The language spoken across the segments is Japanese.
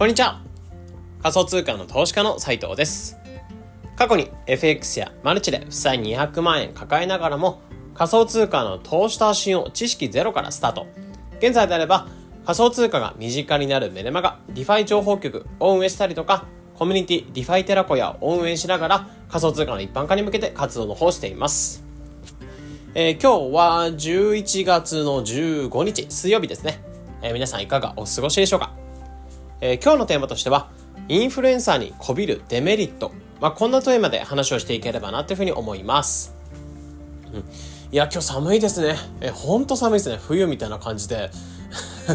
こんにちは。仮想通貨の投資家の斉藤です。過去に FX やマルチで負債200万円抱えながらも仮想通貨の投資と発信を知識ゼロからスタート。現在であれば仮想通貨が身近になるメルマガ DeFi 情報局を運営したりとかコミュニティディファイテラコヤを運営しながら仮想通貨の一般化に向けて活動の方をしています。えー、今日は11月の15日水曜日ですね、えー、皆さんいかがお過ごしでしょうか？えー、今日のテーマとしては、インフルエンサーにこびるデメリット。まあ、こんなテーマで話をしていければなというふうに思います。うん、いや、今日寒いですね。え、ほんと寒いですね。冬みたいな感じで。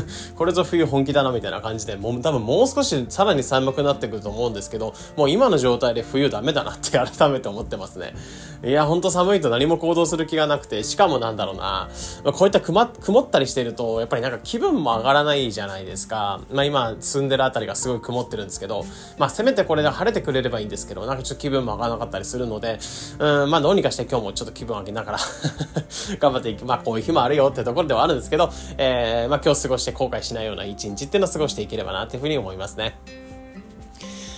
これぞ冬本気だなみたいな感じで、もう多分もう少しさらに寒くなってくると思うんですけど、もう今の状態で冬ダメだなって改めて思ってますね。いや、ほんと寒いと何も行動する気がなくて、しかもなんだろうな、まあ、こういった曇ったりしてると、やっぱりなんか気分も上がらないじゃないですか。まあ今住んでるあたりがすごい曇ってるんですけど、まあせめてこれで晴れてくれればいいんですけど、なんかちょっと気分も上がらなかったりするので、うん、まあどうにかして今日もちょっと気分上げながら 頑張っていき、まあこういう日もあるよってところではあるんですけど、えー、まあ今日過ごして後悔しないような一日っていうのを過ごしていければなっていうふうに思いますね。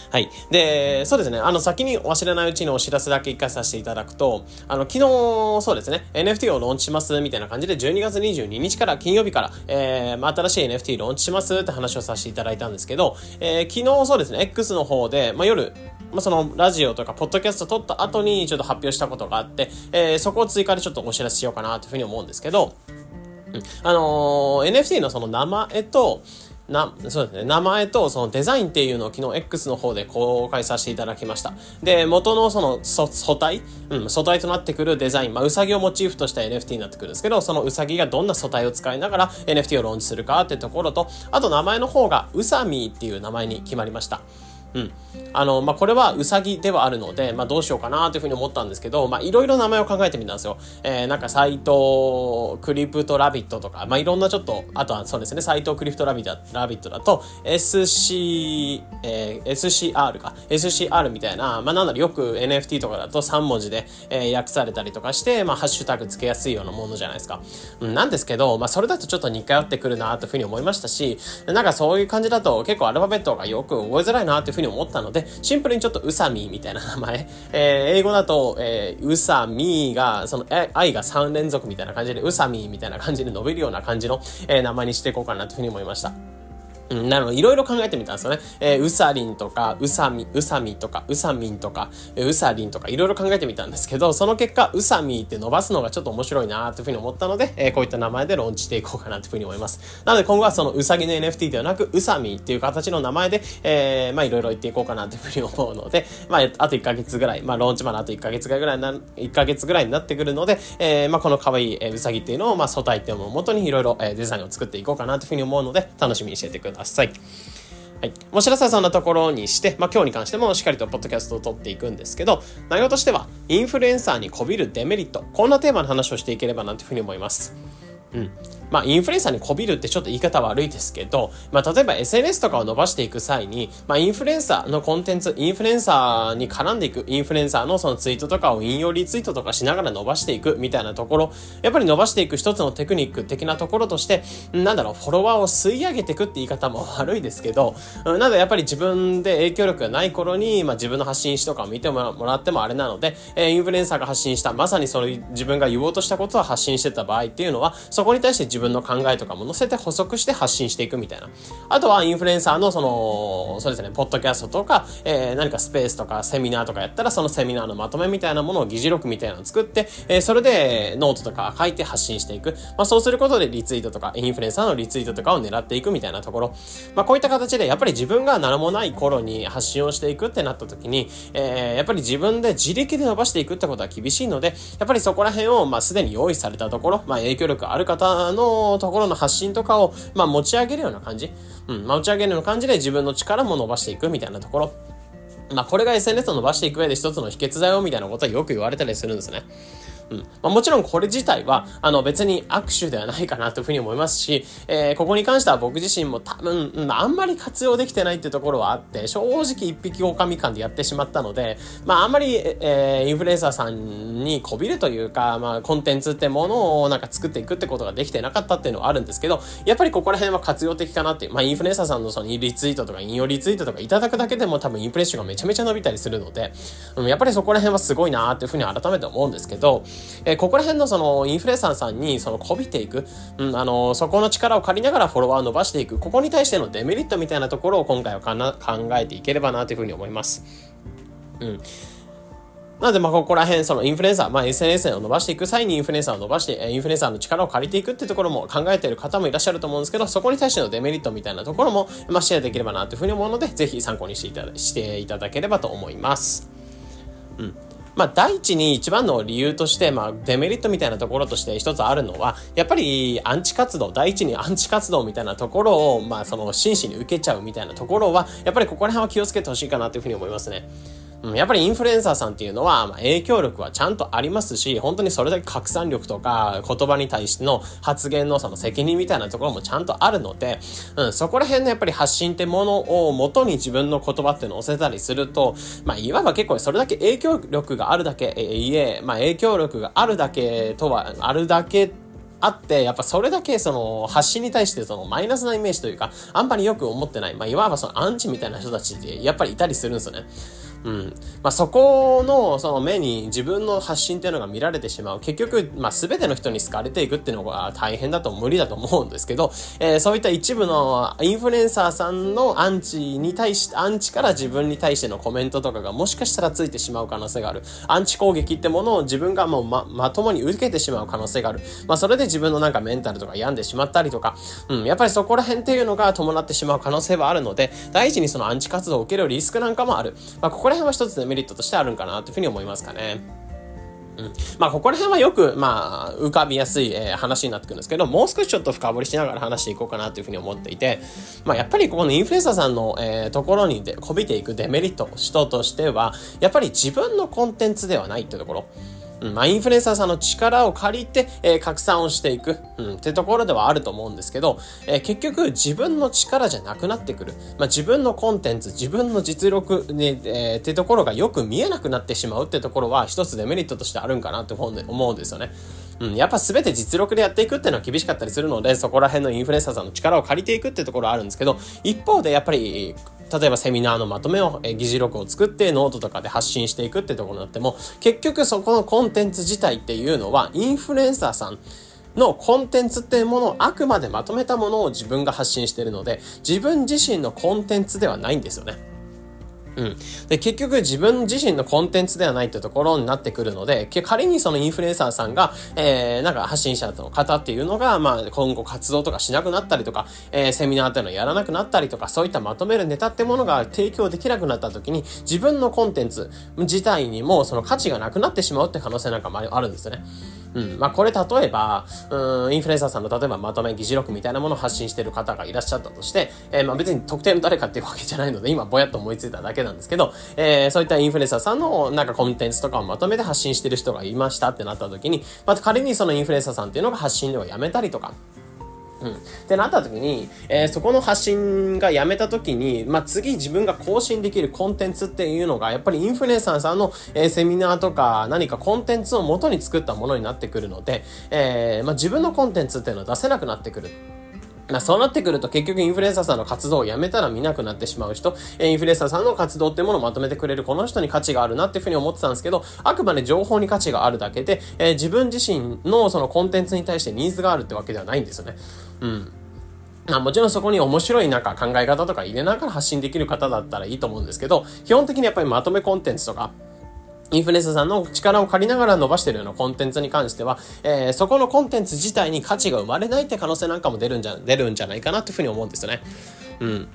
はい。で、そうですね。あの、先に忘れないうちにお知らせだけ一回させていただくと、あの、昨日、そうですね、NFT をローンチしますみたいな感じで、12月22日から金曜日から、えー、ま、新しい NFT ローンチしますって話をさせていただいたんですけど、えー、昨日そうですね、X の方で、まあ、夜、まあ、そのラジオとかポッドキャスト撮った後にちょっと発表したことがあって、えー、そこを追加でちょっとお知らせしようかなというふうに思うんですけど、あのー、NFT のその名前と、な、そうですね。名前とそのデザインっていうのを昨日 X の方で公開させていただきました。で、元のその素素体、うん、素体となってくるデザイン、まあ、うさぎをモチーフとした NFT になってくるんですけど、そのうさぎがどんな素体を使いながら NFT をローンチするかってところと、あと名前の方がうさみーっていう名前に決まりました。うん。あの、まあ、これはウサギではあるので、まあ、どうしようかなというふうに思ったんですけど、まあ、いろいろ名前を考えてみたんですよ。えー、なんか、サイト、クリプトラビットとか、まあ、いろんなちょっと、あとはそうですね、サイトクリプトラビットラビットだと、SC、えー、SCR か、SCR みたいな、まあ、なんだろ、よく NFT とかだと3文字で、えー、訳されたりとかして、まあ、ハッシュタグつけやすいようなものじゃないですか。うん、なんですけど、まあ、それだとちょっと似通ってくるなというふうに思いましたし、なんかそういう感じだと結構アルファベットがよく覚えづらいなというふうに思ったので、シンプルにちょっとウサミーみたいな名前。えー、英語だと、えー、ウサミーが、その、え、愛が3連続みたいな感じで、ウサミーみたいな感じで伸びるような感じの、えー、名前にしていこうかなというふうに思いました。うん、なの、いろいろ考えてみたんですよね。えー、うさりんとか、うさみ、うさみとか、うさみんとか、えー、うさりんとか、いろいろ考えてみたんですけど、その結果、うさみって伸ばすのがちょっと面白いなというふうに思ったので、えー、こういった名前でローンチしていこうかなというふうに思います。なので、今後はそのうさぎの NFT ではなく、うさみっていう形の名前で、えー、まあいろいろ言っていこうかなというふうに思うので、まあ、あと1ヶ月ぐらい、まあ、ローンチまであと1ヶ月ぐらいな、1ヶ月ぐらいになってくるので、えー、まあ、この可愛い、えー、うさぎっていうのを、まあ、素体っていうのを元にいろいろ、えー、デザインを作っていこうかなというふうに思うので、楽しみにしていてください。はい。もしらさそんなところにして、まあ、今日に関してもしっかりとポッドキャストを撮っていくんですけど、内容としては、インフルエンサーにこびるデメリット。こんなテーマの話をしていければなというふうに思います。うん。まあ、インフルエンサーにこびるってちょっと言い方悪いですけど、まあ、例えば SNS とかを伸ばしていく際に、まあ、インフルエンサーのコンテンツ、インフルエンサーに絡んでいく、インフルエンサーのそのツイートとかを引用リツイートとかしながら伸ばしていくみたいなところ、やっぱり伸ばしていく一つのテクニック的なところとして、なんだろう、フォロワーを吸い上げていくって言い方も悪いですけど、なのでやっぱり自分で影響力がない頃に、まあ、自分の発信しとかを見てもらってもあれなので、え、インフルエンサーが発信した、まさにその自分が言おうとしたことを発信してた場合っていうのは、そこに対して自自分の考えとかも載せて補足して発信していくみたいな。あとはインフルエンサーのその、そうですね、ポッドキャストとか、えー、何かスペースとかセミナーとかやったらそのセミナーのまとめみたいなものを議事録みたいなのを作って、えー、それでノートとか書いて発信していく。まあそうすることでリツイートとか、インフルエンサーのリツイートとかを狙っていくみたいなところ。まあこういった形でやっぱり自分が何もない頃に発信をしていくってなった時に、えー、やっぱり自分で自力で伸ばしていくってことは厳しいので、やっぱりそこら辺をまあすでに用意されたところ、まあ影響力ある方のところの発信とかを、まあ、持ち上げるような感じ。うん、持ち上げるような感じで自分の力も伸ばしていくみたいなところ。まあ、これが SNS を伸ばしていく上で一つの秘訣だよみたいなことはよく言われたりするんですね。うん。まあ、もちろんこれ自体は、あの別に握手ではないかなというふうに思いますし、えー、ここに関しては僕自身も多分、うん、あんまり活用できてないっていうところはあって、正直一匹狼感でやってしまったので、まああんまり、えー、インフルエンサーさんにこびるというか、まあコンテンツってものをなんか作っていくってことができてなかったっていうのはあるんですけど、やっぱりここら辺は活用的かなっていう、まあインフルエンサーさんのそのリツイートとか引用リツイートとかいただくだけでも多分インプレッションがめちゃめちゃ伸びたりするので、うん、やっぱりそこら辺はすごいなーっていうふうに改めて思うんですけど、えー、ここら辺のそのインフルエンサーさんにそのこびていく、うん、あの、そこの力を借りながらフォロワーを伸ばしていく、ここに対してのデメリットみたいなところを今回は考えていければなというふうに思います。うん。なので、まあ、ここら辺、そのインフルエンサー、まあ、SNS を伸ばしていく際にインフルエンサーを伸ばして、インフルエンサーの力を借りていくっていうところも考えている方もいらっしゃると思うんですけど、そこに対してのデメリットみたいなところも、ま、シェアできればなというふうに思うので、ぜひ参考にしていただしていただければと思います。うん。まあ、第一に一番の理由として、まあ、デメリットみたいなところとして一つあるのは、やっぱりアンチ活動、第一にアンチ活動みたいなところを、まあ、その真摯に受けちゃうみたいなところは、やっぱりここら辺は気をつけてほしいかなというふうに思いますね。うん、やっぱりインフルエンサーさんっていうのは、まあ、影響力はちゃんとありますし、本当にそれだけ拡散力とか、言葉に対しての発言のその責任みたいなところもちゃんとあるので、うん、そこら辺のやっぱり発信ってものを元に自分の言葉っていうのを載せたりすると、まあ、いわば結構それだけ影響力があるだけ、えいえ、まあ、影響力があるだけとは、あるだけあって、やっぱそれだけその発信に対してそのマイナスなイメージというか、あんまりよく思ってない、まあいわばそのアンチみたいな人たちってやっぱりいたりするんですよね。うん。まあ、そこの、その目に自分の発信っていうのが見られてしまう。結局、まあ、全ての人に好かれていくっていうのが大変だと無理だと思うんですけど、えー、そういった一部のインフルエンサーさんのアンチに対して、アンチから自分に対してのコメントとかがもしかしたらついてしまう可能性がある。アンチ攻撃ってものを自分がもうま、まともに受けてしまう可能性がある。まあ、それで自分のなんかメンタルとか病んでしまったりとか、うん、やっぱりそこら辺っていうのが伴ってしまう可能性はあるので、第一にそのアンチ活動を受けるリスクなんかもある。まあ、ここら辺は一つデメリットとしてあるんかなというふうに思いますかね。うん。まあ、ここら辺はよく、まあ、浮かびやすい、えー、話になってくるんですけど、もう少しちょっと深掘りしながら話していこうかなというふうに思っていて、まあ、やっぱりここのインフルエンサーさんの、えー、ところにで、こびていくデメリット、人としては、やっぱり自分のコンテンツではないっていうところ。まあ、インフルエンサーさんの力を借りて、えー、拡散をしていく、うん、ってところではあると思うんですけど、えー、結局自分の力じゃなくなってくる。まあ、自分のコンテンツ、自分の実力、ね、えー、ってところがよく見えなくなってしまうってところは一つデメリットとしてあるんかなって思うんですよね。うん、やっぱ全て実力でやっていくっていうのは厳しかったりするので、そこら辺のインフルエンサーさんの力を借りていくってところはあるんですけど、一方でやっぱり、例えばセミナーのまとめを、え議事録を作ってノートとかで発信していくってところになっても、結局そこのコンテンツ自体っていうのは、インフルエンサーさん、のコンテンツっていうものをあくまでまとめたものを自分が発信してるので、自分自身のコンテンツではないんですよね。うん。で、結局自分自身のコンテンツではないってところになってくるので、仮にそのインフルエンサーさんが、えー、なんか発信者の方っていうのが、まあ、今後活動とかしなくなったりとか、えー、セミナーっていうのをやらなくなったりとか、そういったまとめるネタってものが提供できなくなった時に、自分のコンテンツ自体にもその価値がなくなってしまうって可能性なんかもあるんですよね。うん。まあ、これ例えば、うん、インフルエンサーさんの例えばまとめ議事録みたいなものを発信してる方がいらっしゃったとして、えー、まあ別に特定の誰かっていうわけじゃないので、今ぼやっと思いついただけなんですけど、えー、そういったインフルエンサーさんのなんかコンテンツとかをまとめて発信してる人がいましたってなった時に、まあ仮にそのインフルエンサーさんっていうのが発信をやめたりとか、うん。ってなった時に、えー、そこの発信がやめた時に、まあ、次自分が更新できるコンテンツっていうのが、やっぱりインフルエンサーさんの、えー、セミナーとか何かコンテンツを元に作ったものになってくるので、えー、まあ、自分のコンテンツっていうのを出せなくなってくる。まあ、そうなってくると結局インフルエンサーさんの活動をやめたら見なくなってしまう人、インフルエンサーさんの活動っていうものをまとめてくれるこの人に価値があるなっていうふうに思ってたんですけど、あくまで情報に価値があるだけで、えー、自分自身のそのコンテンツに対してニーズがあるってわけではないんですよね。うん。あもちろんそこに面白いなんか考え方とか入れながら発信できる方だったらいいと思うんですけど、基本的にやっぱりまとめコンテンツとか、インフルエンサーさんの力を借りながら伸ばしてるようなコンテンツに関しては、えー、そこのコンテンツ自体に価値が生まれないって可能性なんかも出るんじゃ、出るんじゃないかなっていうふうに思うんですよね。うん。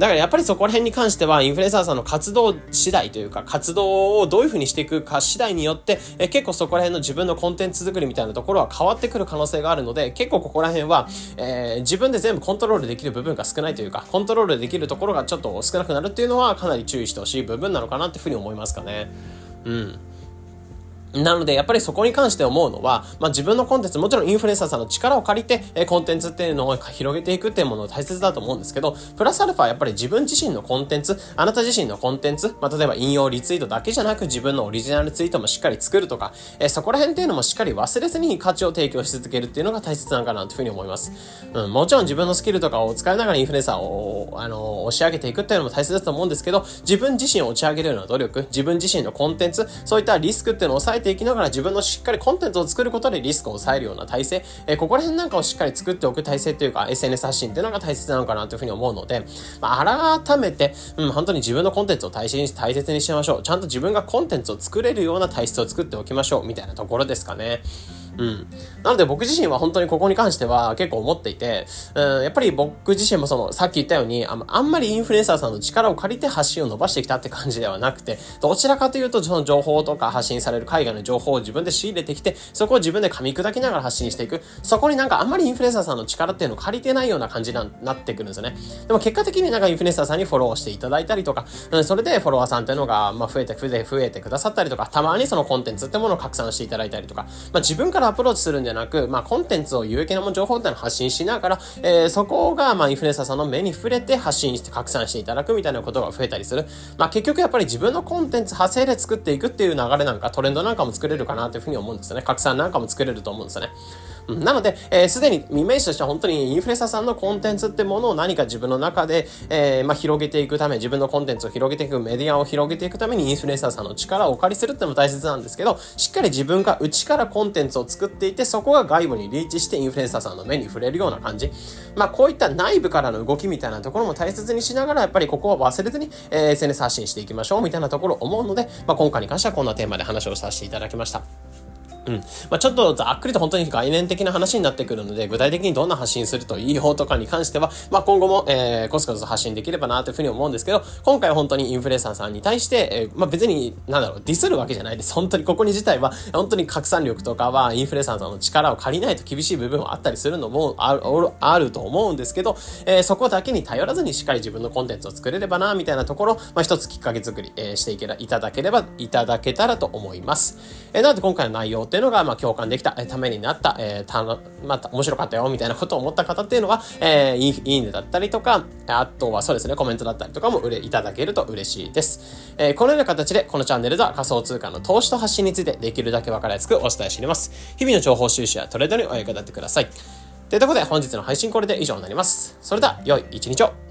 だからやっぱりそこら辺に関しては、インフルエンサーさんの活動次第というか、活動をどういうふうにしていくか次第によって、え結構そこら辺の自分のコンテンツ作りみたいなところは変わってくる可能性があるので、結構ここら辺は、えー、自分で全部コントロールできる部分が少ないというか、コントロールできるところがちょっと少なくなるっていうのはかなり注意してほしい部分なのかなっていうふうに思いますかね。うん。なので、やっぱりそこに関して思うのは、まあ、自分のコンテンツ、もちろんインフルエンサーさんの力を借りて、え、コンテンツっていうのを広げていくっていうもの大切だと思うんですけど、プラスアルファやっぱり自分自身のコンテンツ、あなた自身のコンテンツ、まあ、例えば引用リツイートだけじゃなく自分のオリジナルツイートもしっかり作るとか、え、そこら辺っていうのもしっかり忘れずに価値を提供し続けるっていうのが大切なのかなというふうに思います。うん、もちろん自分のスキルとかを使いながらインフルエンサーを、あの押し上げていくっていうのも大切だと思うんですけど、自分自身を打ち上げるような努力、自分自身のコンテンツ、そういったリスクっていうのを抑えていきながら自分のしっかりコンテンツを作ることでリスクを抑えるような体制、えー、ここら辺なんかをしっかり作っておく体制というか、SNS 発信っていうのが大切なのかなというふうに思うので、まあ、改めて、うん、本当に自分のコンテンツを大切に大切にしましょう。ちゃんと自分がコンテンツを作れるような体質を作っておきましょう、みたいなところですかね。うん。なので僕自身は本当にここに関しては結構思っていて、うん、やっぱり僕自身もその、さっき言ったように、ああんまりインフルエンサーさんの力を借りて発信を伸ばしてきたって感じではなくて、どちらかというとその情報とか発信される海外の情報を自分で仕入れてきて、そこを自分で噛み砕きながら発信していく。そこになんかあんまりインフルエンサーさんの力っていうのを借りてないような感じになってくるんですよね。でも結果的になんかインフルエンサーさんにフォローしていただいたりとか、うん、それでフォロワーさんっていうのが、まあ、増えて増えて増えてくださったりとか、たまにそのコンテンツってものを拡散していただいたりとか、まあ、自分からアプローチするんじゃなく、まあ、コンテンツを有益な情報ってのを発信しながら、えー、そこが、まあ、インフルエンサーさんの目に触れて発信して拡散していただくみたいなことが増えたりする。まあ、結局やっぱり自分のコンテンツ派生で作っていくっていう流れなんか、トレンドなんかも作れるかなというふうに思うんですよね。拡散なんかも作れると思うんですよね。なので、えー、すでにイメージとしては本当にインフルエンサーさんのコンテンツってものを何か自分の中で、えー、まあ、広げていくため、自分のコンテンツを広げていく、メディアを広げていくためにインフルエンサーさんの力をお借りするってのも大切なんですけど、しっかり自分が内からコンテンツを作っていて、そこが外部にリーチしてインフルエンサーさんの目に触れるような感じ。まあ、こういった内部からの動きみたいなところも大切にしながら、やっぱりここは忘れずに、えー、SNS 発信していきましょうみたいなところを思うので、まあ、今回に関してはこんなテーマで話をさせていただきました。うん。まあ、ちょっとざっくりと本当に概念的な話になってくるので、具体的にどんな発信するといいよとかに関しては、まあ、今後も、えー、コツコツ発信できればなというふうに思うんですけど、今回は本当にインフルエンサーさんに対して、えー、まあ、別に、なんだろう、ディスるわけじゃないです。本当にここに自体は、本当に拡散力とかは、インフルエンサーさんの力を借りないと厳しい部分はあったりするのもある、あると思うんですけど、えー、そこだけに頼らずにしっかり自分のコンテンツを作れればな、みたいなところ、まあ、一つきっかけ作り、えー、していけら、いただければ、いただけたらと思います。えー、なので今回の内容っていうのが、まあ、共感できた、えためになった、えー、たの、また、面白かったよ、みたいなことを思った方っていうのは、えー、いいいいねだったりとか、あとはそうですね、コメントだったりとかも売れ、いただけると嬉しいです。えー、このような形で、このチャンネルでは仮想通貨の投資と発信についてできるだけ分かりやすくお伝えしています。日々の情報収集やトレードにお役立てください。ということで、本日の配信これで以上になります。それでは、良い一日を。